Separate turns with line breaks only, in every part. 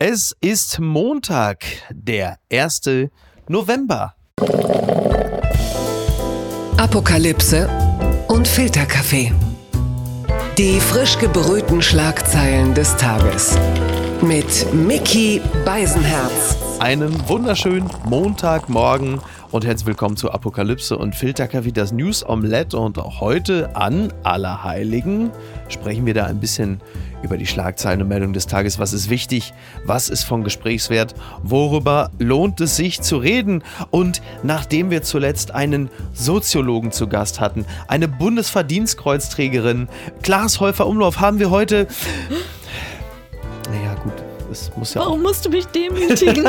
Es ist Montag, der 1. November.
Apokalypse und Filterkaffee. Die frisch gebrühten Schlagzeilen des Tages. Mit Mickey Beisenherz.
Einen wunderschönen Montagmorgen und herzlich willkommen zu Apokalypse und Filterkaffee, das News Omelette. Und auch heute an Allerheiligen sprechen wir da ein bisschen über die Schlagzeilen und Meldungen des Tages. Was ist wichtig? Was ist von Gesprächswert? Worüber lohnt es sich zu reden? Und nachdem wir zuletzt einen Soziologen zu Gast hatten, eine Bundesverdienstkreuzträgerin, Klaas Häufer Umlauf, haben wir heute. Es muss ja
Warum musst du mich demütigen?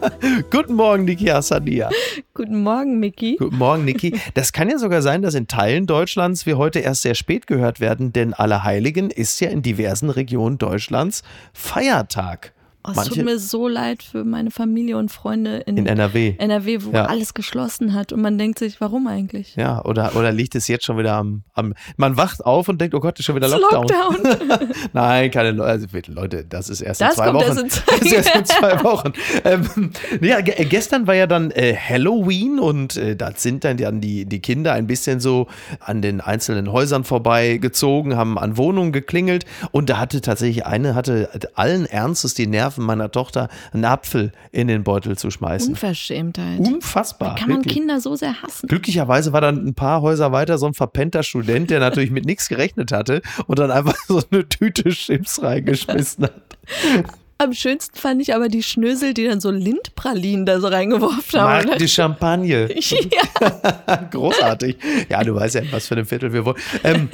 Guten Morgen, Niki Hassania.
Guten Morgen, Mickey.
Guten Morgen, Niki. Das kann ja sogar sein, dass in Teilen Deutschlands wir heute erst sehr spät gehört werden, denn Allerheiligen ist ja in diversen Regionen Deutschlands Feiertag.
Oh, es tut mir so leid für meine Familie und Freunde in,
in NRW.
NRW, wo
Ja.
alles geschlossen hat und man denkt sich, warum eigentlich?
Ja, oder, oder liegt es jetzt schon wieder am, am. Man wacht auf und denkt, oh Gott, ist schon wieder Lockdown.
Lockdown.
Nein, keine Leute. Also, Leute, das ist erst
Das
in zwei
kommt
Wochen.
erst in zwei-
das ist erst in zwei Wochen. ähm, ja, äh, gestern war ja dann äh, Halloween und äh, da sind dann, dann die, die Kinder ein bisschen so an den einzelnen Häusern vorbeigezogen, haben an Wohnungen geklingelt und da hatte tatsächlich eine, hatte allen Ernstes die Nerven meiner Tochter, einen Apfel in den Beutel zu schmeißen.
Unverschämtheit.
Unfassbar.
Kann man
wirklich.
Kinder so sehr hassen?
Glücklicherweise war dann ein paar Häuser weiter so ein verpennter Student, der natürlich mit nichts gerechnet hatte und dann einfach so eine Tüte Chips reingeschmissen hat.
Am schönsten fand ich aber die Schnösel, die dann so Lindpralinen da so reingeworfen haben.
Marc de Champagne.
ja,
Großartig. Ja, du weißt ja, was für ein Viertel wir wollen. Ähm,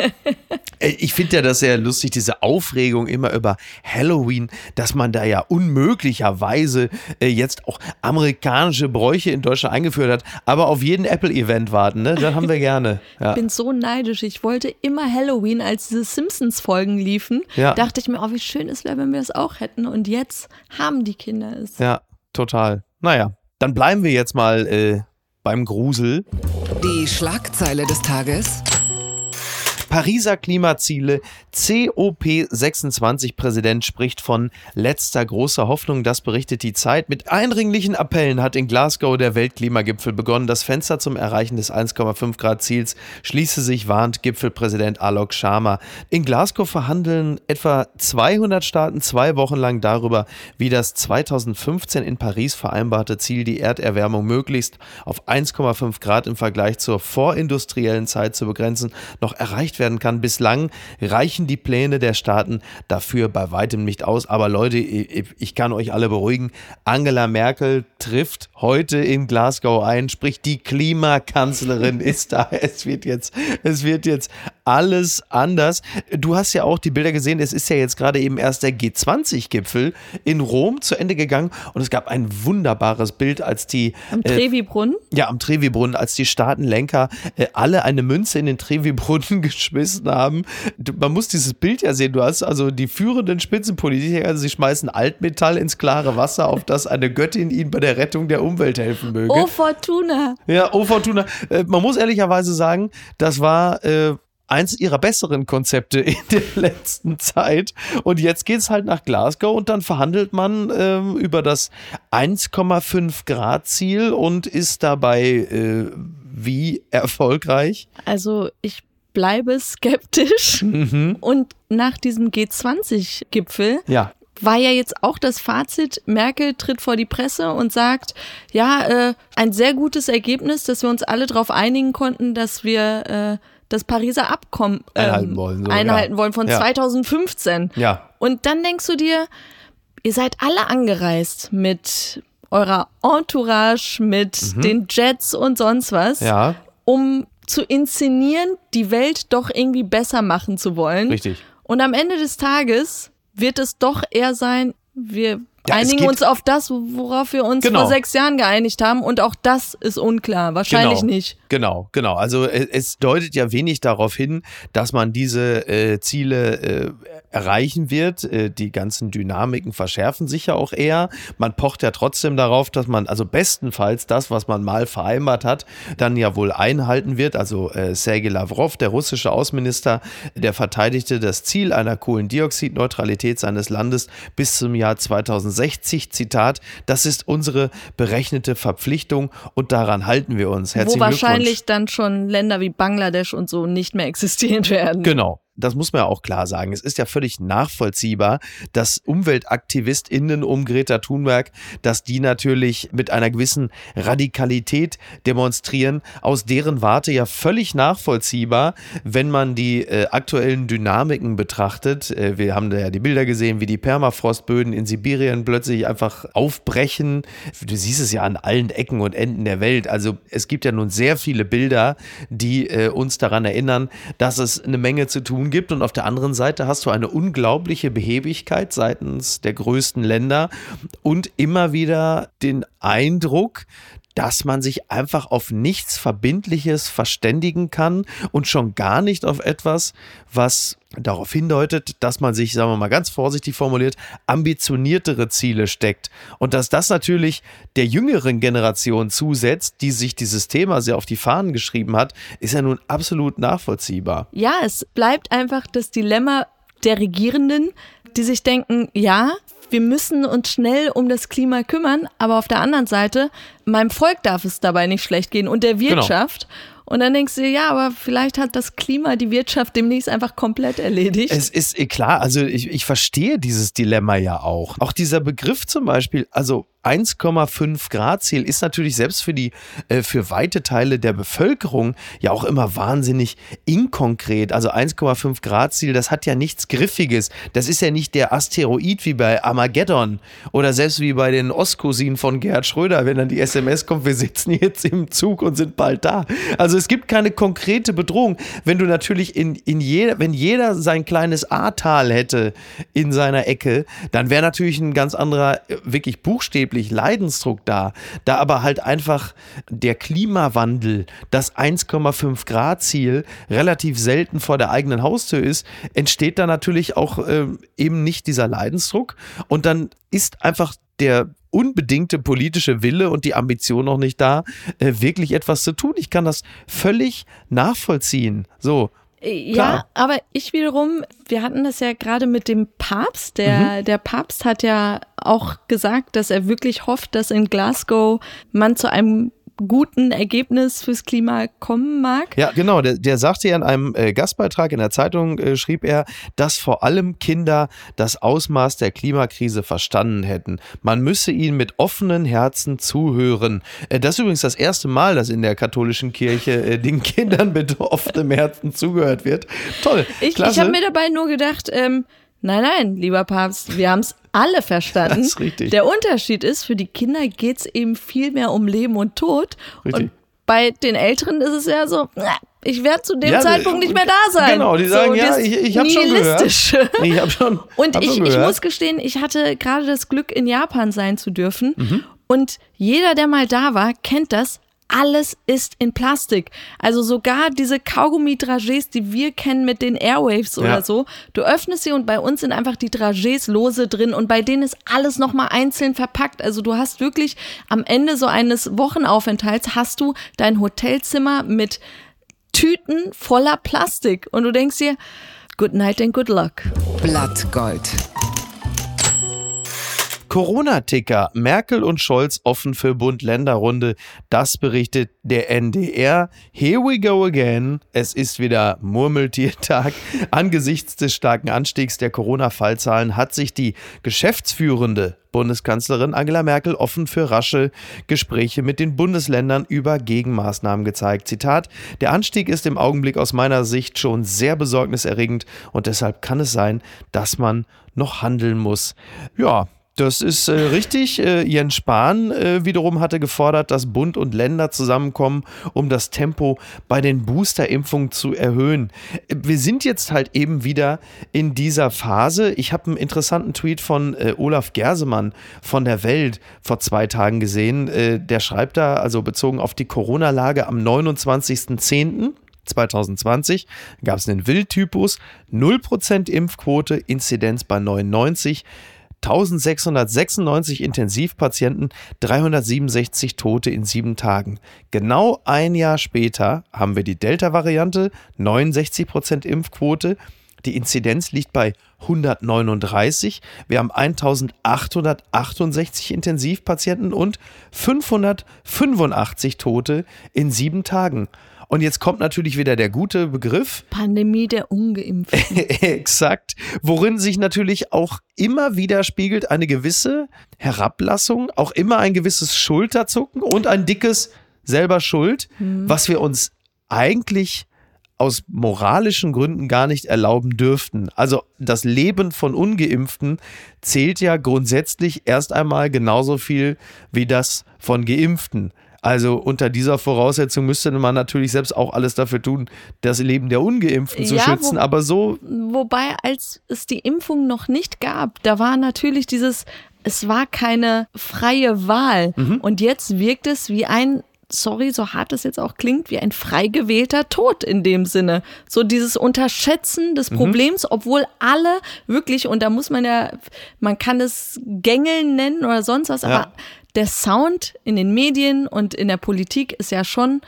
äh, ich finde ja das sehr lustig, diese Aufregung immer über Halloween, dass man da ja unmöglicherweise äh, jetzt auch amerikanische Bräuche in Deutschland eingeführt hat, aber auf jeden Apple-Event warten, ne? Das haben wir gerne. Ja.
ich bin so neidisch. Ich wollte immer Halloween, als diese Simpsons-Folgen liefen,
Ja.
dachte ich mir, oh, wie schön es wäre, wenn wir es auch hätten. Und jetzt haben die Kinder es.
Ja, total. Naja, dann bleiben wir jetzt mal äh, beim Grusel.
Die Schlagzeile des Tages.
Pariser Klimaziele, COP26 Präsident spricht von letzter großer Hoffnung, das berichtet die Zeit. Mit eindringlichen Appellen hat in Glasgow der Weltklimagipfel begonnen. Das Fenster zum Erreichen des 1,5 Grad Ziels schließe sich, warnt Gipfelpräsident Alok Sharma. In Glasgow verhandeln etwa 200 Staaten zwei Wochen lang darüber, wie das 2015 in Paris vereinbarte Ziel, die Erderwärmung möglichst auf 1,5 Grad im Vergleich zur vorindustriellen Zeit zu begrenzen, noch erreicht werden kann. Bislang reichen die Pläne der Staaten dafür bei weitem nicht aus. Aber Leute, ich kann euch alle beruhigen. Angela Merkel trifft heute in Glasgow ein, sprich die Klimakanzlerin ist da. Es wird jetzt, es wird jetzt alles anders. Du hast ja auch die Bilder gesehen. Es ist ja jetzt gerade eben erst der G20-Gipfel in Rom zu Ende gegangen und es gab ein wunderbares Bild, als die
Am
äh,
Trevi-Brunnen.
ja, am Trevi-Brunnen, als die Staatenlenker äh, alle eine Münze in den Trevi-Brunnen geschmissen haben. Du, man muss dieses Bild ja sehen. Du hast also die führenden Spitzenpolitiker, also sie schmeißen Altmetall ins klare Wasser, auf das eine Göttin ihnen bei der Rettung der Umwelt helfen möge.
Oh, Fortuna.
Ja, oh Fortuna. Äh, man muss ehrlicherweise sagen, das war äh, eins ihrer besseren Konzepte in der letzten Zeit. Und jetzt geht's halt nach Glasgow und dann verhandelt man ähm, über das 1,5 Grad Ziel und ist dabei äh, wie erfolgreich.
Also ich bleibe skeptisch.
Mhm.
Und nach diesem G20-Gipfel
Ja.
war ja jetzt auch das Fazit, Merkel tritt vor die Presse und sagt, ja, äh, ein sehr gutes Ergebnis, dass wir uns alle darauf einigen konnten, dass wir äh, das Pariser Abkommen ähm,
Einhalten wollen, so,
einhalten
ja.
wollen von
Ja.
2015.
Ja.
Und dann denkst du dir, ihr seid alle angereist mit eurer Entourage, mit den Jets und sonst was,
Mhm. Ja.
um zu inszenieren, die Welt doch irgendwie besser machen zu wollen.
Richtig.
Und am Ende des Tages wird es doch eher sein, wir
Ja,
einigen uns auf das, worauf wir uns
Genau.
vor sechs Jahren geeinigt haben. Und auch das ist unklar. Wahrscheinlich
Genau.
nicht.
Genau, genau. Also es, es, deutet ja wenig darauf hin, dass man diese äh, Ziele äh, erreichen wird. Äh, die ganzen Dynamiken verschärfen sich ja auch eher. Man pocht ja trotzdem darauf, dass man also bestenfalls das, was man mal vereinbart hat, dann ja wohl einhalten wird. Also äh, Sergei Lavrov, der russische Außenminister, der verteidigte das Ziel einer Kohlendioxidneutralität seines Landes bis zum Jahr 2060. Zitat, das ist unsere berechnete Verpflichtung und daran halten wir uns.
Herzlichen Glückwunsch wahrscheinlich dann schon Länder wie Bangladesch und so nicht mehr existieren werden.
Genau das muss man ja auch klar sagen, es ist ja völlig nachvollziehbar, dass UmweltaktivistInnen um Greta Thunberg, dass die natürlich mit einer gewissen Radikalität demonstrieren, aus deren Warte ja völlig nachvollziehbar, wenn man die äh, aktuellen Dynamiken betrachtet. Äh, wir haben da ja die Bilder gesehen, wie die Permafrostböden in Sibirien plötzlich einfach aufbrechen. Du siehst es ja an allen Ecken und Enden der Welt. Also es gibt ja nun sehr viele Bilder, die äh, uns daran erinnern, dass es eine Menge zu tun gibt. Und auf der anderen Seite hast du eine unglaubliche Behebigkeit seitens der größten Länder und immer wieder den Eindruck, dass man sich einfach auf nichts Verbindliches verständigen kann und schon gar nicht auf etwas, was darauf hindeutet, dass man sich, sagen wir mal ganz vorsichtig formuliert, ambitioniertere Ziele steckt. Und dass das natürlich der jüngeren Generation zusetzt, die sich dieses Thema sehr auf die Fahnen geschrieben hat, ist ja nun absolut nachvollziehbar.
Ja, es bleibt einfach das Dilemma der Regierenden, die sich denken, ja, wir müssen uns schnell um das Klima kümmern, aber auf der anderen Seite, meinem Volk darf es dabei nicht schlecht gehen und der genau. Wirtschaft. Genau. Und dann denkst du, ja, aber vielleicht hat das Klima die Wirtschaft demnächst einfach komplett erledigt.
Es ist eh klar, also ich, ich verstehe dieses Dilemma ja auch. Auch dieser Begriff zum Beispiel, also 1,5 Grad Ziel ist natürlich selbst für die äh, für weite Teile der Bevölkerung ja auch immer wahnsinnig inkonkret. Also 1,5 Grad Ziel, das hat ja nichts Griffiges. Das ist ja nicht der Asteroid wie bei Armageddon oder selbst wie bei den Ostcousinen von Gerhard Schröder, wenn dann die SMS kommt, wir sitzen jetzt im Zug und sind bald da. Also es gibt keine konkrete Bedrohung. Wenn du natürlich in, in jeder, wenn jeder sein kleines A-Tal hätte in seiner Ecke, dann wäre natürlich ein ganz anderer, äh, wirklich Buchstäblich buchstäblich Leidensdruck da. Da aber halt einfach der Klimawandel, das 1,5 Grad Ziel relativ selten vor der eigenen Haustür ist, entsteht da natürlich auch äh, eben nicht dieser Leidensdruck. Und dann ist einfach der unbedingte politische Wille und die Ambition noch nicht da, äh, wirklich etwas zu tun. Ich kann das völlig nachvollziehen. So.
Ja, Klar. aber ich wiederum, wir hatten das ja gerade mit dem Papst. Der, mhm. der Papst hat ja auch gesagt, dass er wirklich hofft, dass in Glasgow man zu einem guten Ergebnis fürs Klima kommen mag.
Ja, genau. Der, der sagte ja in einem äh, Gastbeitrag in der Zeitung, äh, schrieb er, dass vor allem Kinder das Ausmaß der Klimakrise verstanden hätten. Man müsse ihnen mit offenen Herzen zuhören. Äh, das ist übrigens das erste Mal, dass in der katholischen Kirche äh, den Kindern mit offenem Herzen zugehört wird. Toll.
Ich, ich habe mir dabei nur gedacht, ähm, Nein, nein, lieber Papst, wir haben es alle verstanden. Das ist richtig. Der Unterschied ist, für die Kinder geht es eben viel mehr um Leben und Tod. Richtig. Und bei den Älteren ist es ja so, ich werde zu dem ja, Zeitpunkt nicht mehr da sein.
Genau, die sagen, so, ja, ich, ich habe schon gehört.
Ich habe schon. Und hab ich, schon ich muss gestehen, ich hatte gerade das Glück, in Japan sein zu dürfen. Mhm. Und jeder, der mal da war, kennt das alles ist in Plastik. Also sogar diese Kaugummi-Dragés, die wir kennen mit den Airwaves oder ja. so. Du öffnest sie und bei uns sind einfach die Dragés lose drin und bei denen ist alles nochmal einzeln verpackt. Also du hast wirklich am Ende so eines Wochenaufenthalts hast du dein Hotelzimmer mit Tüten voller Plastik und du denkst dir, good night and good luck.
Blattgold.
Corona-Ticker. Merkel und Scholz offen für Bund-Länder-Runde. Das berichtet der NDR. Here we go again. Es ist wieder Murmeltiertag. Angesichts des starken Anstiegs der Corona-Fallzahlen hat sich die geschäftsführende Bundeskanzlerin Angela Merkel offen für rasche Gespräche mit den Bundesländern über Gegenmaßnahmen gezeigt. Zitat: Der Anstieg ist im Augenblick aus meiner Sicht schon sehr besorgniserregend und deshalb kann es sein, dass man noch handeln muss. Ja, Das ist äh, richtig. Äh, Jens Spahn äh, wiederum hatte gefordert, dass Bund und Länder zusammenkommen, um das Tempo bei den Boosterimpfungen zu erhöhen. Wir sind jetzt halt eben wieder in dieser Phase. Ich habe einen interessanten Tweet von äh, Olaf Gersemann von der Welt vor zwei Tagen gesehen. Äh, der schreibt da, also bezogen auf die Corona-Lage am 29.10. 2020 gab es einen Wildtypus, 0% Impfquote, Inzidenz bei 99. 1696 Intensivpatienten, 367 Tote in sieben Tagen. Genau ein Jahr später haben wir die Delta-Variante, 69% Impfquote. Die Inzidenz liegt bei 139. Wir haben 1868 Intensivpatienten und 585 Tote in sieben Tagen. Und jetzt kommt natürlich wieder der gute Begriff.
Pandemie der Ungeimpften.
Exakt. Worin sich natürlich auch immer wieder spiegelt eine gewisse Herablassung, auch immer ein gewisses Schulterzucken und ein dickes selber Schuld, mhm. was wir uns eigentlich aus moralischen Gründen gar nicht erlauben dürften. Also das Leben von ungeimpften zählt ja grundsätzlich erst einmal genauso viel wie das von geimpften. Also unter dieser Voraussetzung müsste man natürlich selbst auch alles dafür tun, das Leben der Ungeimpften zu ja, schützen. Wo, aber so.
Wobei, als es die Impfung noch nicht gab, da war natürlich dieses, es war keine freie Wahl. Mhm. Und jetzt wirkt es wie ein sorry, so hart es jetzt auch klingt, wie ein frei gewählter Tod in dem Sinne. So dieses Unterschätzen des mhm. Problems, mhm. obwohl alle wirklich, und da muss man ja, man kann es Gängeln nennen oder sonst was, ja. aber der Sound in den Medien und in der Politik ist ja schon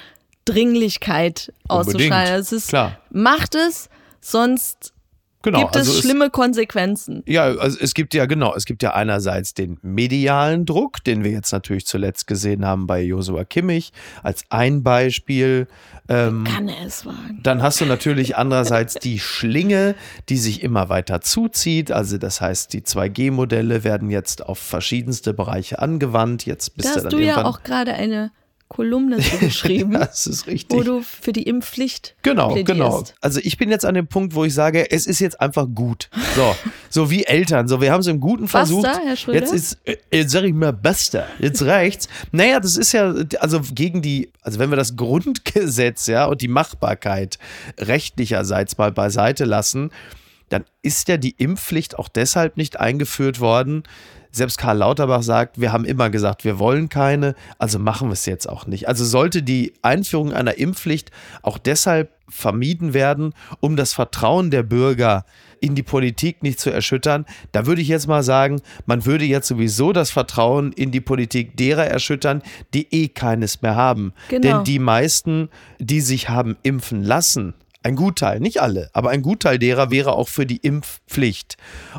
Dringlichkeit auszuschalten. Es ist, Klar. macht es, sonst Genau, gibt es also schlimme es, Konsequenzen.
Ja, also es gibt ja genau, es gibt ja einerseits den medialen Druck, den wir jetzt natürlich zuletzt gesehen haben bei Josua Kimmich als ein Beispiel.
Ähm, Kann er es wagen?
Dann hast du natürlich andererseits die Schlinge, die sich immer weiter zuzieht. Also das heißt, die 2G-Modelle werden jetzt auf verschiedenste Bereiche angewandt. Jetzt bist
da
du
dann du ja auch gerade eine Kolumne geschrieben.
das ist richtig.
Wo du für die Impfpflicht
Genau,
plädierst.
genau. Also ich bin jetzt an dem Punkt, wo ich sage, es ist jetzt einfach gut. So, so wie Eltern. So, wir haben es im Guten versucht.
Basta, Herr Schröder?
Jetzt ist, äh, jetzt sag ich mal, basta. Jetzt reicht's. Naja, das ist ja, also gegen die, also wenn wir das Grundgesetz, ja, und die Machbarkeit rechtlicherseits mal beiseite lassen, dann ist ja die Impfpflicht auch deshalb nicht eingeführt worden, selbst Karl Lauterbach sagt, wir haben immer gesagt, wir wollen keine, also machen wir es jetzt auch nicht. Also sollte die Einführung einer Impfpflicht auch deshalb vermieden werden, um das Vertrauen der Bürger in die Politik nicht zu erschüttern. Da würde ich jetzt mal sagen, man würde jetzt sowieso das Vertrauen in die Politik derer erschüttern, die eh keines mehr haben. Genau. Denn die meisten, die sich haben impfen lassen, ein Gutteil, nicht alle, aber ein Gutteil derer wäre auch für die Impfpflicht.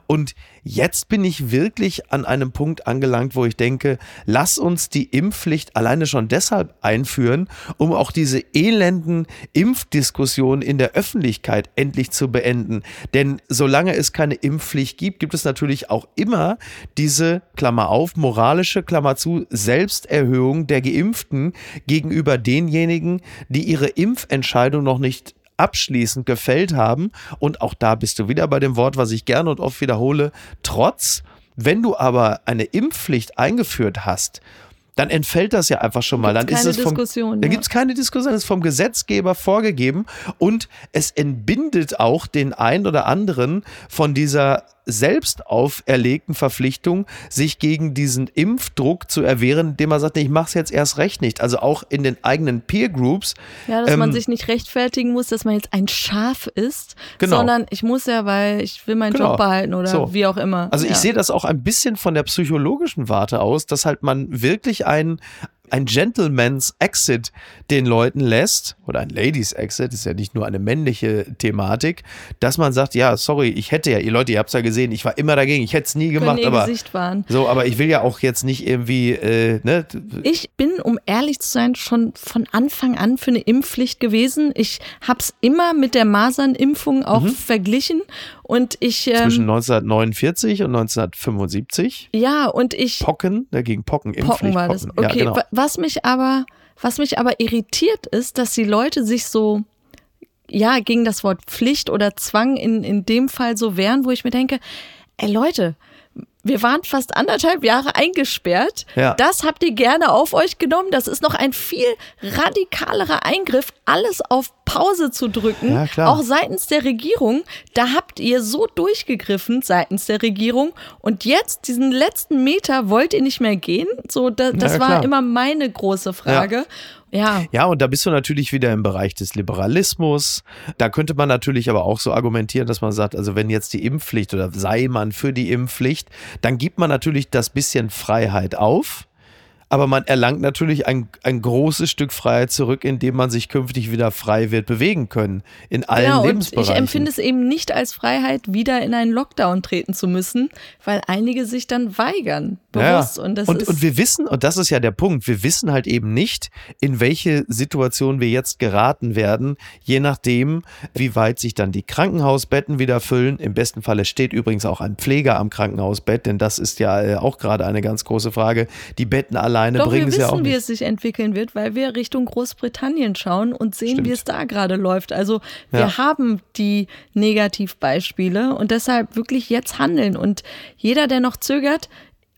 Und jetzt bin ich wirklich an einem Punkt angelangt, wo ich denke, lass uns die Impfpflicht alleine schon deshalb einführen, um auch diese elenden Impfdiskussionen in der Öffentlichkeit endlich zu beenden. Denn solange es keine Impfpflicht gibt, gibt es natürlich auch immer diese, Klammer auf, moralische, Klammer zu, Selbsterhöhung der Geimpften gegenüber denjenigen, die ihre Impfentscheidung noch nicht abschließend gefällt haben. Und auch da bist du wieder bei dem Wort, was ich gerne und oft wiederhole, trotz. Wenn du aber eine Impfpflicht eingeführt hast, dann entfällt das ja einfach schon mal. Dann ist es vom,
Diskussion.
Da ja. gibt es keine Diskussion, es ist vom Gesetzgeber vorgegeben und es entbindet auch den einen oder anderen von dieser selbst auferlegten Verpflichtung, sich gegen diesen Impfdruck zu erwehren, indem man sagt, ich mache es jetzt erst recht nicht. Also auch in den eigenen Peer Groups.
Ja, dass ähm, man sich nicht rechtfertigen muss, dass man jetzt ein Schaf ist, genau. sondern ich muss ja, weil ich will meinen genau. Job behalten oder so. wie auch immer.
Also
ja.
ich sehe das auch ein bisschen von der psychologischen Warte aus, dass halt man wirklich ein, ein Gentleman's Exit den Leuten lässt, oder ein Ladies Exit, ist ja nicht nur eine männliche Thematik, dass man sagt, ja, sorry, ich hätte ja, ihr Leute, ihr habt es ja gesehen, ich war immer dagegen, ich hätte es nie gemacht,
Können
aber so, aber ich will ja auch jetzt nicht irgendwie, äh, ne?
Ich bin, um ehrlich zu sein, schon von Anfang an für eine Impfpflicht gewesen. Ich habe es immer mit der Masernimpfung auch mhm. verglichen und ich
ähm, zwischen 1949 und 1975.
Ja, und ich
Pocken, dagegen ne, Pocken,
Impfpflicht. Pocken war das. Okay, ja, genau. was mich aber was mich aber irritiert ist, dass die Leute sich so ja gegen das Wort Pflicht oder Zwang in in dem Fall so wehren, wo ich mir denke, ey Leute, wir waren fast anderthalb Jahre eingesperrt. Ja. Das habt ihr gerne auf euch genommen. Das ist noch ein viel radikalerer Eingriff, alles auf Pause zu drücken, ja, auch seitens der Regierung. Da habt ihr so durchgegriffen seitens der Regierung. Und jetzt, diesen letzten Meter, wollt ihr nicht mehr gehen? So, da, das ja, war immer meine große Frage. Ja.
Ja. Und da bist du natürlich wieder im Bereich des Liberalismus. Da könnte man natürlich aber auch so argumentieren, dass man sagt, also wenn jetzt die Impfpflicht oder sei man für die Impfpflicht, dann gibt man natürlich das bisschen Freiheit auf aber man erlangt natürlich ein, ein großes Stück Freiheit zurück, indem man sich künftig wieder frei wird bewegen können. In allen genau, Lebensbereichen.
Und ich empfinde es eben nicht als Freiheit, wieder in einen Lockdown treten zu müssen, weil einige sich dann weigern. Bewusst.
Ja. Und, das und, und wir wissen, und das ist ja der Punkt, wir wissen halt eben nicht, in welche Situation wir jetzt geraten werden, je nachdem, wie weit sich dann die Krankenhausbetten wieder füllen. Im besten Falle steht übrigens auch ein Pfleger am Krankenhausbett, denn das ist ja äh, auch gerade eine ganz große Frage. Die Betten allein alleine
Doch,
bringen
es ja
auch nicht.
wie es sich entwickeln wird, weil wir Richtung Großbritannien schauen und sehen, Stimmt. wie es da gerade läuft. Also wir ja. haben die Negativbeispiele und deshalb wirklich jetzt handeln. Und jeder, der noch zögert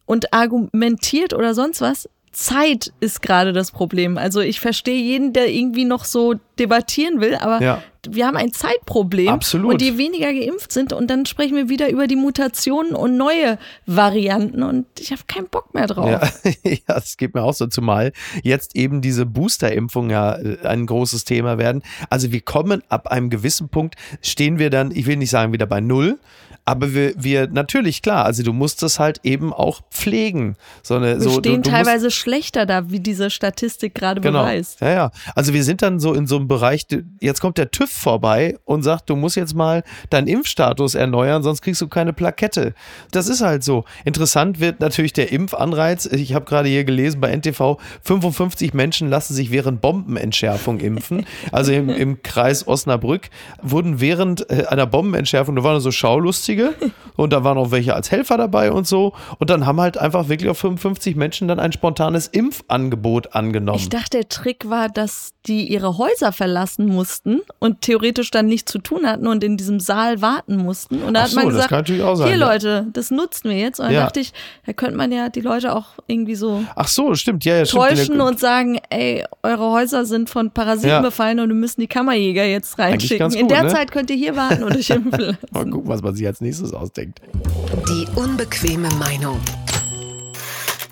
und argumentiert oder sonst was, Zeit ist gerade das Problem. Also ich verstehe jeden, der irgendwie noch so debattieren will, aber ja. wir haben ein Zeitproblem.
Absolut.
Und die weniger geimpft sind und dann sprechen wir wieder über die Mutationen und neue Varianten und ich habe keinen Bock mehr drauf.
Ja, ja, das geht mir auch so, zumal jetzt eben diese Booster-Impfung ja äh, ein großes Thema werden. Also wir kommen ab einem gewissen Punkt, stehen wir dann, ich will nicht sagen wieder bei Null, aber wir, wir, natürlich, klar, also du musst es halt eben auch pflegen. So eine,
wir
so,
stehen
du, du
teilweise schlechter da, wie diese Statistik gerade genau. beweist.
Ja, ja. Also wir sind dann so in so einem Bereich, jetzt kommt der TÜV vorbei und sagt, du musst jetzt mal deinen Impfstatus erneuern, sonst kriegst du keine Plakette. Das ist halt so. Interessant wird natürlich der Impfanreiz. Ich habe gerade hier gelesen bei NTV, 55 Menschen lassen sich während Bombenentschärfung impfen. Also im, im Kreis Osnabrück wurden während äh, einer Bombenentschärfung, da waren so Schaulustige, Freiwillige und da waren auch welche als Helfer dabei und so. Und dann haben halt einfach wirklich auf 55 Menschen dann ein spontanes Impfangebot angenommen.
Ich dachte, der Trick war, dass die ihre Häuser verlassen mussten und theoretisch dann nichts zu tun hatten und in diesem Saal warten mussten. Und da Ach hat man gesagt, sein, hier Leute, das nutzen wir jetzt. Und dann ja. dachte ich, da könnte man ja die Leute auch irgendwie so
Ach so, stimmt, ja, ja
täuschen
stimmt.
und sagen, ey, eure Häuser sind von Parasiten ja. befallen und wir müssen die Kammerjäger jetzt reinschicken. Gut, in der ne? Zeit könnt ihr hier warten und euch impfen lassen.
Mal gucken, was man sich als nächstes ausdenkt.
Die unbequeme Meinung.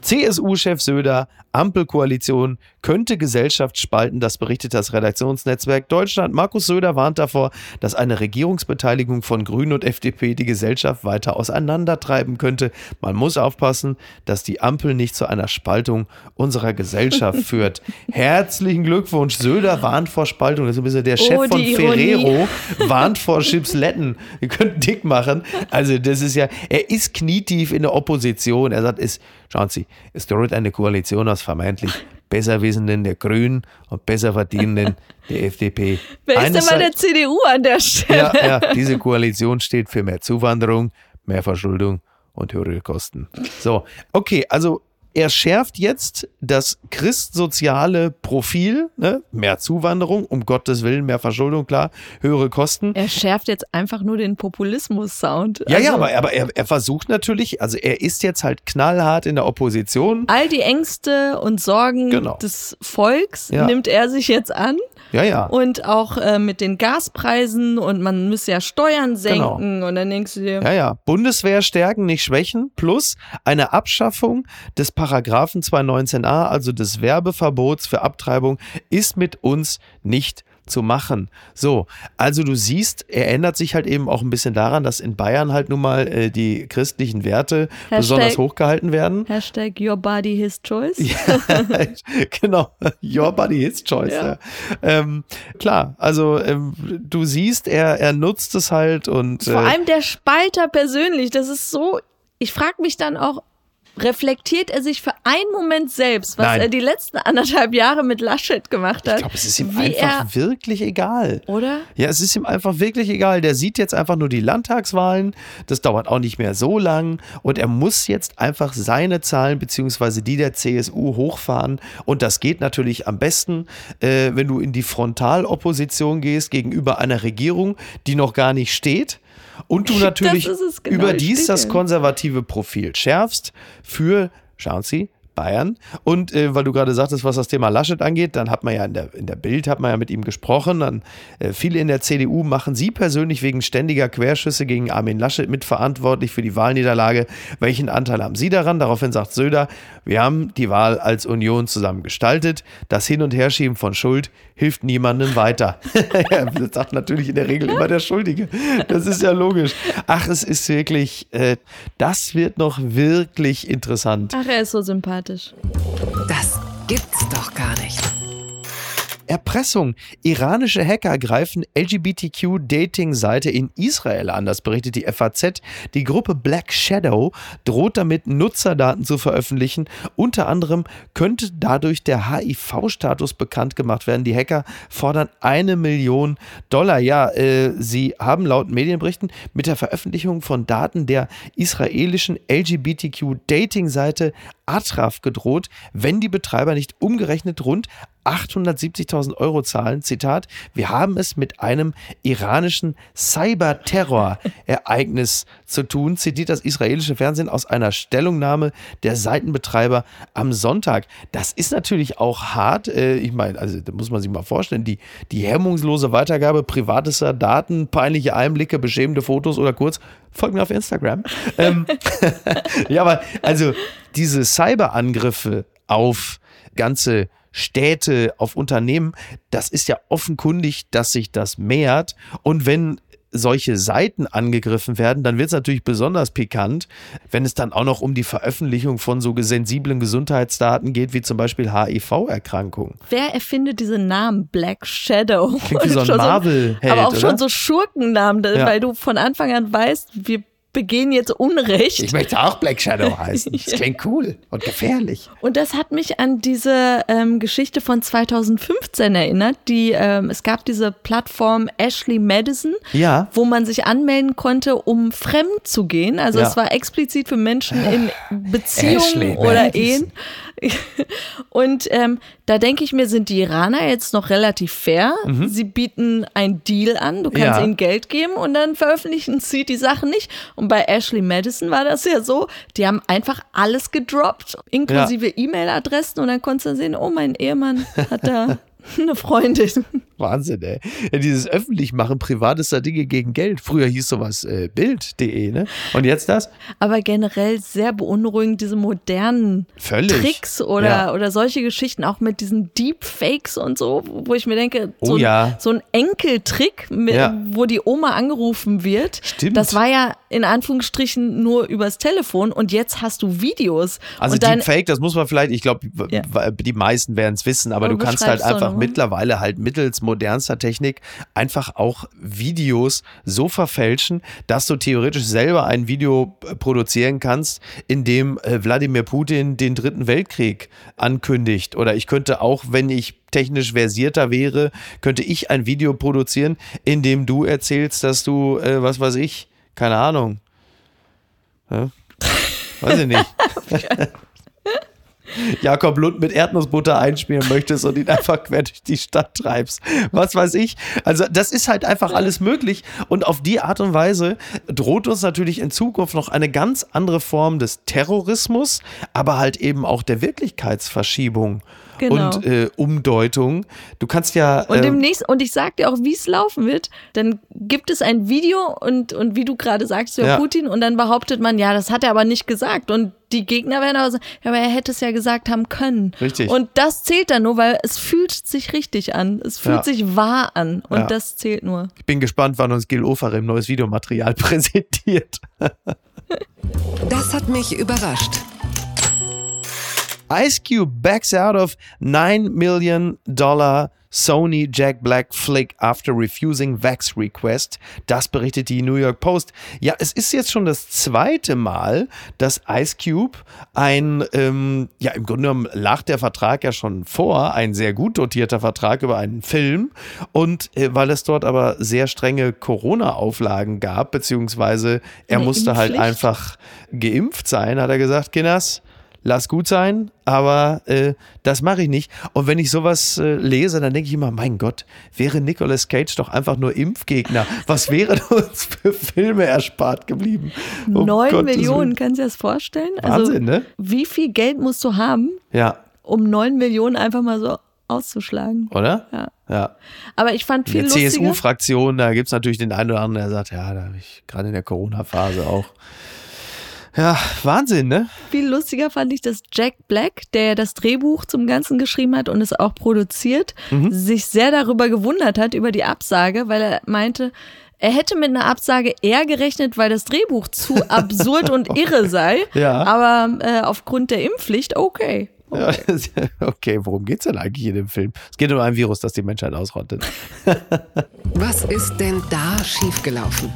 CSU-Chef Söder Ampelkoalition könnte Gesellschaft spalten, das berichtet das Redaktionsnetzwerk Deutschland. Markus Söder warnt davor, dass eine Regierungsbeteiligung von Grünen und FDP die Gesellschaft weiter auseinandertreiben könnte. Man muss aufpassen, dass die Ampel nicht zu einer Spaltung unserer Gesellschaft führt. Herzlichen Glückwunsch. Söder warnt vor Spaltung. Das ist ein bisschen der Chef oh, von Ferrero, warnt vor Chipsletten. Wir könnten dick machen. Also, das ist ja, er ist knietief in der Opposition. Er sagt, es, schauen Sie, es droht eine Koalition aus vermeintlich Besserwissenden der Grünen und Besserverdienenden der FDP.
Wer ist denn bei der CDU an der Stelle?
Ja, ja, diese Koalition steht für mehr Zuwanderung, mehr Verschuldung und höhere Kosten. So, okay, also er schärft jetzt das christsoziale Profil, ne? mehr Zuwanderung, um Gottes Willen, mehr Verschuldung, klar, höhere Kosten.
Er schärft jetzt einfach nur den Populismus-Sound.
Ja, also, ja, aber, aber er, er versucht natürlich, also er ist jetzt halt knallhart in der Opposition.
All die Ängste und Sorgen genau. des Volks ja. nimmt er sich jetzt an.
Ja, ja.
Und auch äh, mit den Gaspreisen und man müsse ja Steuern senken genau. und dann denkst du dir.
Ja, ja. Bundeswehr stärken, nicht schwächen, plus eine Abschaffung des Paragraphen 219a, also des Werbeverbots für Abtreibung, ist mit uns nicht zu machen. So, also du siehst, er ändert sich halt eben auch ein bisschen daran, dass in Bayern halt nun mal äh, die christlichen Werte Hashtag, besonders hochgehalten werden.
Hashtag Your Body His Choice.
Ja, genau, Your Body His Choice. Ja. Ja. Ähm, klar, also ähm, du siehst, er, er nutzt es halt und.
Vor äh, allem der Spalter persönlich, das ist so. Ich frage mich dann auch, reflektiert er sich für einen Moment selbst, was Nein. er die letzten anderthalb Jahre mit Laschet gemacht hat.
Ich glaube, es ist ihm einfach wirklich egal.
Oder?
Ja, es ist ihm einfach wirklich egal. Der sieht jetzt einfach nur die Landtagswahlen. Das dauert auch nicht mehr so lang. Und er muss jetzt einfach seine Zahlen beziehungsweise die der CSU hochfahren. Und das geht natürlich am besten, äh, wenn du in die Frontalopposition gehst gegenüber einer Regierung, die noch gar nicht steht und du natürlich das genau überdies das konservative Profil schärfst für, schauen Sie, Bayern. Und äh, weil du gerade sagtest, was das Thema Laschet angeht, dann hat man ja in der, in der Bild hat man ja mit ihm gesprochen. Dann äh, viele in der CDU machen Sie persönlich wegen ständiger Querschüsse gegen Armin Laschet mitverantwortlich für die Wahlniederlage. Welchen Anteil haben Sie daran? Daraufhin sagt Söder, wir haben die Wahl als Union zusammen gestaltet. Das Hin- und Herschieben von Schuld hilft niemandem weiter. das sagt natürlich in der Regel immer der Schuldige. Das ist ja logisch. Ach, es ist wirklich, äh, das wird noch wirklich interessant.
Ach, er ist so sympathisch.
Das gibt's doch gar nicht.
Erpressung. Iranische Hacker greifen LGBTQ-Dating-Seite in Israel an. Das berichtet die FAZ. Die Gruppe Black Shadow droht damit, Nutzerdaten zu veröffentlichen. Unter anderem könnte dadurch der HIV-Status bekannt gemacht werden. Die Hacker fordern eine Million Dollar. Ja, äh, sie haben laut Medienberichten mit der Veröffentlichung von Daten der israelischen LGBTQ-Dating-Seite Atraf gedroht, wenn die Betreiber nicht umgerechnet rund 870.000 Euro zahlen. Zitat, wir haben es mit einem iranischen Cyberterror-Ereignis zu tun, zitiert das israelische Fernsehen aus einer Stellungnahme der Seitenbetreiber am Sonntag. Das ist natürlich auch hart. Äh, ich meine, also da muss man sich mal vorstellen, die, die hemmungslose Weitergabe privater Daten, peinliche Einblicke, beschämende Fotos oder kurz, folgt mir auf Instagram. ähm, ja, aber also diese Cyberangriffe auf ganze Städte, auf Unternehmen, das ist ja offenkundig, dass sich das mehrt. Und wenn solche Seiten angegriffen werden, dann wird es natürlich besonders pikant, wenn es dann auch noch um die Veröffentlichung von so sensiblen Gesundheitsdaten geht, wie zum Beispiel HIV-Erkrankungen.
Wer erfindet diesen Namen Black Shadow?
Klingt wie so ein marvel
so, Aber auch oder? schon so Schurkennamen, ja. weil du von Anfang an weißt, wir begehen jetzt Unrecht.
Ich möchte auch Black Shadow heißen. Das klingt cool und gefährlich.
Und das hat mich an diese ähm, Geschichte von 2015 erinnert. Die, ähm, es gab diese Plattform Ashley Madison,
ja.
wo man sich anmelden konnte, um fremd zu gehen. Also ja. es war explizit für Menschen in Beziehungen oder Ehen. Und ähm, da denke ich mir, sind die Iraner jetzt noch relativ fair. Mhm. Sie bieten ein Deal an, du kannst ja. ihnen Geld geben und dann veröffentlichen sie die Sachen nicht. Und bei Ashley Madison war das ja so, die haben einfach alles gedroppt, inklusive ja. E-Mail-Adressen und dann konntest du sehen, oh, mein Ehemann hat da eine Freundin.
Wahnsinn, ey. Ja, dieses Öffentlichmachen privatester Dinge gegen Geld. Früher hieß sowas äh, Bild.de, ne? Und jetzt das?
Aber generell sehr beunruhigend, diese modernen
Völlig.
Tricks oder, ja. oder solche Geschichten, auch mit diesen Deepfakes und so, wo ich mir denke,
so,
oh,
ja.
so ein Enkeltrick, mit, wo die Oma angerufen wird.
Stimmt.
Das war ja in Anführungsstrichen nur übers Telefon und jetzt hast du Videos.
Also Deepfake, das muss man vielleicht, ich glaube, die meisten werden es wissen, aber, aber du kannst halt einfach mittlerweile halt mittels modernster Technik einfach auch Videos so verfälschen, dass du theoretisch selber ein Video äh, produzieren kannst, in dem äh, Wladimir Putin den dritten Weltkrieg ankündigt. Oder ich könnte auch, wenn ich technisch versierter wäre, könnte ich ein Video produzieren, in dem du erzählst, dass du, äh, was weiß ich, keine Ahnung. Ja? Weiß ich nicht. Jakob Lund mit Erdnussbutter einspielen möchtest und ihn einfach quer durch die Stadt treibst. Was weiß ich. Also, das ist halt einfach alles möglich. Und auf die Art und Weise droht uns natürlich in Zukunft noch eine ganz andere Form des Terrorismus, aber halt eben auch der Wirklichkeitsverschiebung genau. und äh, Umdeutung. Du kannst ja.
Und, ähm, demnächst, und ich sag dir auch, wie es laufen wird. Dann gibt es ein Video und, und wie du gerade sagst, ja, Putin, und dann behauptet man, ja, das hat er aber nicht gesagt. Und die Gegner werden aber sagen, ja, aber er hätte es ja gesagt haben können.
Richtig.
Und das zählt dann nur, weil es fühlt sich richtig an. Es fühlt ja. sich wahr an. Und ja. das zählt nur.
Ich bin gespannt, wann uns Gil Ofarim neues Videomaterial präsentiert.
das hat mich überrascht.
Ice Cube backs out of $9 million Sony Jack Black flick after refusing Vax request. Das berichtet die New York Post. Ja, es ist jetzt schon das zweite Mal, dass Ice Cube ein, ähm, ja, im Grunde genommen lag der Vertrag ja schon vor, ein sehr gut dotierter Vertrag über einen Film. Und äh, weil es dort aber sehr strenge Corona-Auflagen gab, beziehungsweise er Eine musste halt einfach geimpft sein, hat er gesagt, Kinders, lass gut sein, aber äh, das mache ich nicht. Und wenn ich sowas äh, lese, dann denke ich immer, mein Gott, wäre Nicolas Cage doch einfach nur Impfgegner. Was wäre uns für Filme erspart geblieben?
Um Neun Gottes Millionen, kannst du dir das vorstellen?
Also, Wahnsinn, also, ne?
Wie viel Geld musst du haben,
ja.
um neun Millionen einfach mal so auszuschlagen?
Oder?
Ja.
ja.
Aber ich fand viel
In der CSU-Fraktion, da gibt es natürlich den einen oder anderen, der sagt, ja, da habe ich gerade in der Corona-Phase auch ja, Wahnsinn, ne?
Viel lustiger fand ich, dass Jack Black, der das Drehbuch zum Ganzen geschrieben hat und es auch produziert, mhm. sich sehr darüber gewundert hat, über die Absage, weil er meinte, er hätte mit einer Absage eher gerechnet, weil das Drehbuch zu absurd und irre sei.
Ja.
Aber äh, aufgrund der Impfpflicht, okay.
Okay. Ja, okay, worum geht's denn eigentlich in dem Film? Es geht um ein Virus, das die Menschheit ausrottet.
Was ist denn da schiefgelaufen?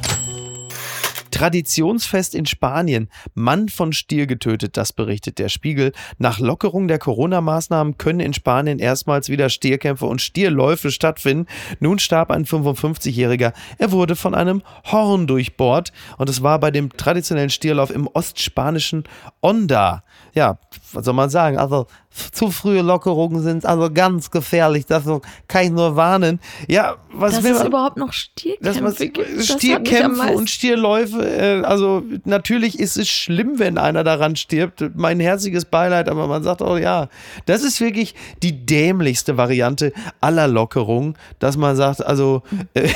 Traditionsfest in Spanien. Mann von Stier getötet, das berichtet der Spiegel. Nach Lockerung der Corona-Maßnahmen können in Spanien erstmals wieder Stierkämpfe und Stierläufe stattfinden. Nun starb ein 55-Jähriger. Er wurde von einem Horn durchbohrt und es war bei dem traditionellen Stierlauf im ostspanischen Onda. Ja, was soll man sagen? Also zu frühe Lockerungen sind also ganz gefährlich. Das kann ich nur warnen. Ja, was
dass
will
es
man,
überhaupt noch Stierkämpfe gibt.
Stierkämpfe und Stierläufe. Äh, also natürlich ist es schlimm, wenn einer daran stirbt. Mein herziges Beileid, aber man sagt auch, ja, das ist wirklich die dämlichste Variante aller Lockerungen, dass man sagt, also äh,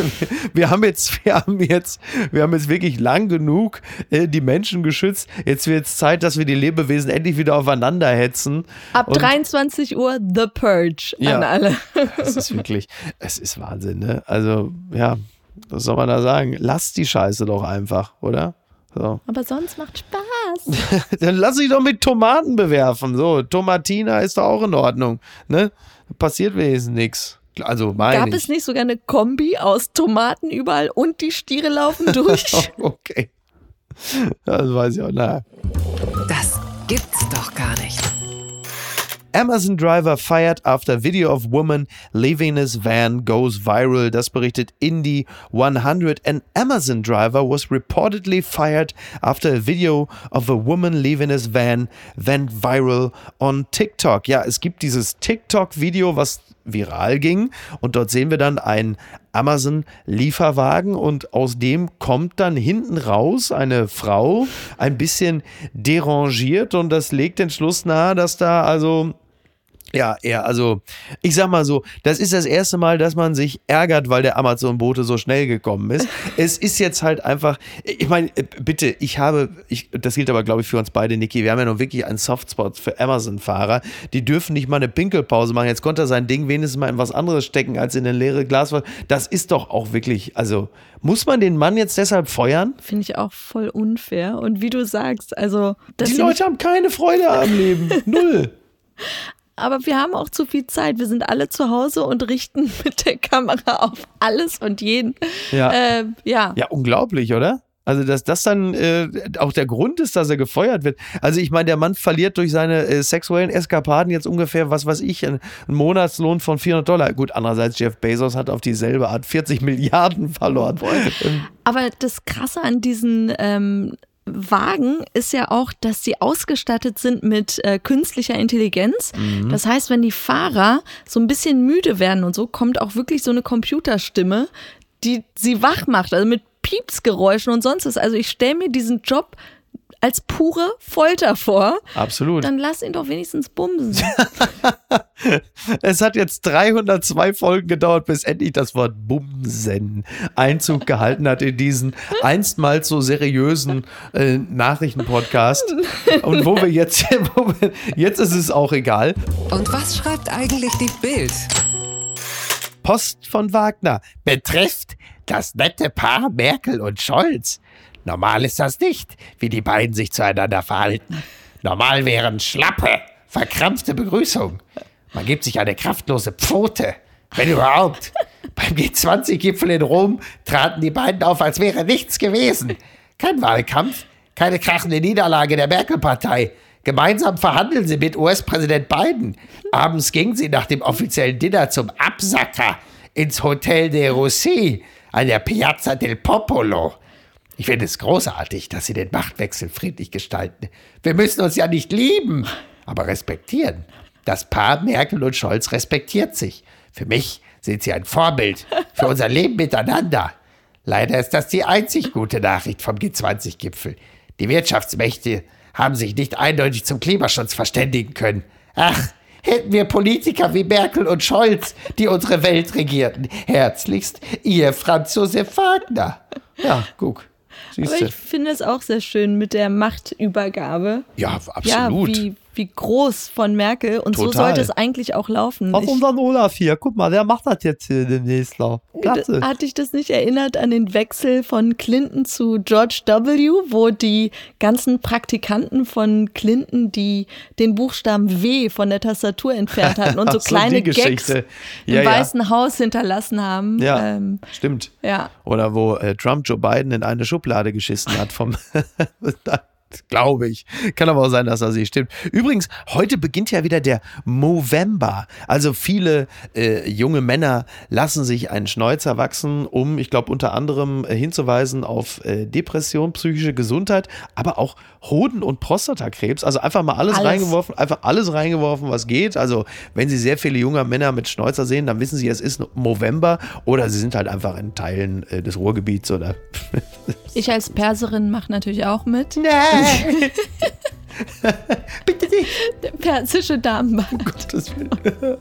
wir haben jetzt, wir haben jetzt, wir haben jetzt wirklich lang genug äh, die Menschen geschützt. Jetzt wird es Zeit, dass wir die Lebewesen endlich wieder aufeinander hetzen
Ab und 23 Uhr The Purge
ja,
an alle.
Es ist wirklich, es ist Wahnsinn, ne? Also, ja, was soll man da sagen? Lass die Scheiße doch einfach, oder? So.
Aber sonst macht Spaß.
Dann lass dich doch mit Tomaten bewerfen. So, Tomatina ist doch auch in Ordnung. Ne? Passiert wenigstens nichts. Also
Gab
ich.
es nicht sogar eine Kombi aus Tomaten überall und die Stiere laufen durch?
okay. Das weiß ich auch. Na. Amazon Driver fired after video of woman leaving his van goes viral. Das berichtet Indie 100. An Amazon driver was reportedly fired after a video of a woman leaving his van went viral on TikTok. Ja, es gibt dieses TikTok-Video, was viral ging. Und dort sehen wir dann einen Amazon-Lieferwagen und aus dem kommt dann hinten raus eine Frau, ein bisschen derangiert und das legt den Schluss nahe, dass da also ja, ja, also ich sag mal so, das ist das erste Mal, dass man sich ärgert, weil der Amazon-Bote so schnell gekommen ist. es ist jetzt halt einfach, ich meine, äh, bitte, ich habe, ich, das gilt aber glaube ich für uns beide, Niki, wir haben ja nun wirklich einen Softspot für Amazon-Fahrer. Die dürfen nicht mal eine Pinkelpause machen. Jetzt konnte er sein Ding wenigstens mal in was anderes stecken als in eine leere Glasflasche. Das ist doch auch wirklich, also muss man den Mann jetzt deshalb feuern?
Finde ich auch voll unfair. Und wie du sagst, also.
Die Leute haben keine Freude am Leben. Null
aber wir haben auch zu viel Zeit. Wir sind alle zu Hause und richten mit der Kamera auf alles und jeden.
Ja,
äh, ja.
ja unglaublich, oder? Also, dass das dann äh, auch der Grund ist, dass er gefeuert wird. Also, ich meine, der Mann verliert durch seine äh, sexuellen Eskapaden jetzt ungefähr, was weiß ich, einen, einen, Monatslohn von 400 Dollar. Gut, andererseits, Jeff Bezos hat auf dieselbe Art 40 Milliarden verloren.
Aber das Krasse an diesen ähm, Wagen ist ja auch, dass sie ausgestattet sind mit äh, künstlicher Intelligenz. Mhm. Das heißt, wenn die Fahrer so ein bisschen müde werden und so, kommt auch wirklich so eine Computerstimme, die sie wach macht, also mit Piepsgeräuschen und sonst was. Also ich stelle mir diesen Job als pure Folter vor.
Absolut.
Dann lass ihn doch wenigstens bumsen.
es hat jetzt 302 Folgen gedauert, bis endlich das Wort Bumsen Einzug gehalten hat in diesen einstmals so seriösen äh, Nachrichtenpodcast. Und wo wir jetzt, wo wir, jetzt ist es auch egal.
Und was schreibt eigentlich die Bild?
Post von Wagner betrifft das nette Paar Merkel und Scholz. Normal ist das nicht, wie die beiden sich zueinander verhalten. Normal wären schlappe, verkrampfte Begrüßungen. Man gibt sich eine kraftlose Pfote, wenn überhaupt. Beim G20-Gipfel in Rom traten die beiden auf, als wäre nichts gewesen. Kein Wahlkampf, keine krachende Niederlage der Merkel-Partei. Gemeinsam verhandeln sie mit US-Präsident Biden. Abends gingen sie nach dem offiziellen Dinner zum Absacker ins Hotel de Rossi an der Piazza del Popolo.
Ich finde es großartig, dass Sie den Machtwechsel friedlich gestalten. Wir müssen uns ja nicht lieben, aber respektieren. Das Paar Merkel und Scholz respektiert sich. Für mich sind sie ein Vorbild für unser Leben miteinander. Leider ist das die einzig gute Nachricht vom G20-Gipfel. Die Wirtschaftsmächte haben sich nicht eindeutig zum Klimaschutz verständigen können. Ach, hätten wir Politiker wie Merkel und Scholz, die unsere Welt regierten. Herzlichst, ihr Franz Josef Wagner. Ja, guck.
Siehste. Aber ich finde es auch sehr schön mit der Machtübergabe.
Ja, absolut.
Ja, wie, wie groß von Merkel und Total. so sollte es eigentlich auch laufen.
Auf unseren Olaf hier, guck mal, der macht das jetzt hier demnächst noch.
Klasse. Hat dich das nicht erinnert an den Wechsel von Clinton zu George W., wo die ganzen Praktikanten von Clinton, die den Buchstaben W von der Tastatur entfernt hatten und so, so kleine Gags ja, im ja. Weißen Haus hinterlassen haben.
Ja, ähm, stimmt.
Ja.
Oder wo äh, Trump Joe Biden in eine Schublade geschissen hat vom Glaube ich. Kann aber auch sein, dass das nicht stimmt. Übrigens, heute beginnt ja wieder der Movember. Also viele äh, junge Männer lassen sich einen Schnäuzer wachsen, um, ich glaube, unter anderem äh, hinzuweisen auf äh, Depression, psychische Gesundheit, aber auch Hoden- und Prostatakrebs. Also einfach mal alles, alles, reingeworfen, einfach alles reingeworfen, was geht. Also wenn Sie sehr viele junge Männer mit Schnäuzer sehen, dann wissen Sie, es ist Movember oder Sie sind halt einfach in Teilen äh, des Ruhrgebiets oder.
ich als Perserin mache natürlich auch mit.
Nein. Bitte nicht.
Der persische Damenband.
Um Gottes Willen.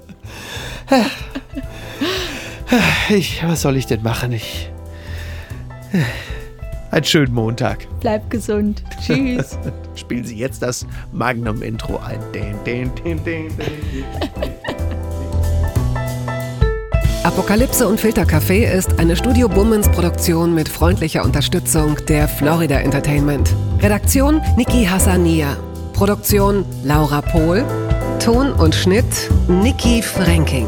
Ich, was soll ich denn machen? Ich. Einen schönen Montag.
Bleib gesund. Tschüss.
Spielen Sie jetzt das Magnum-Intro ein.
Apokalypse und Filtercafé ist eine Studio Bummens Produktion mit freundlicher Unterstützung der Florida Entertainment. Redaktion Niki Hassania. Produktion Laura Pohl. Ton und Schnitt Niki Franking.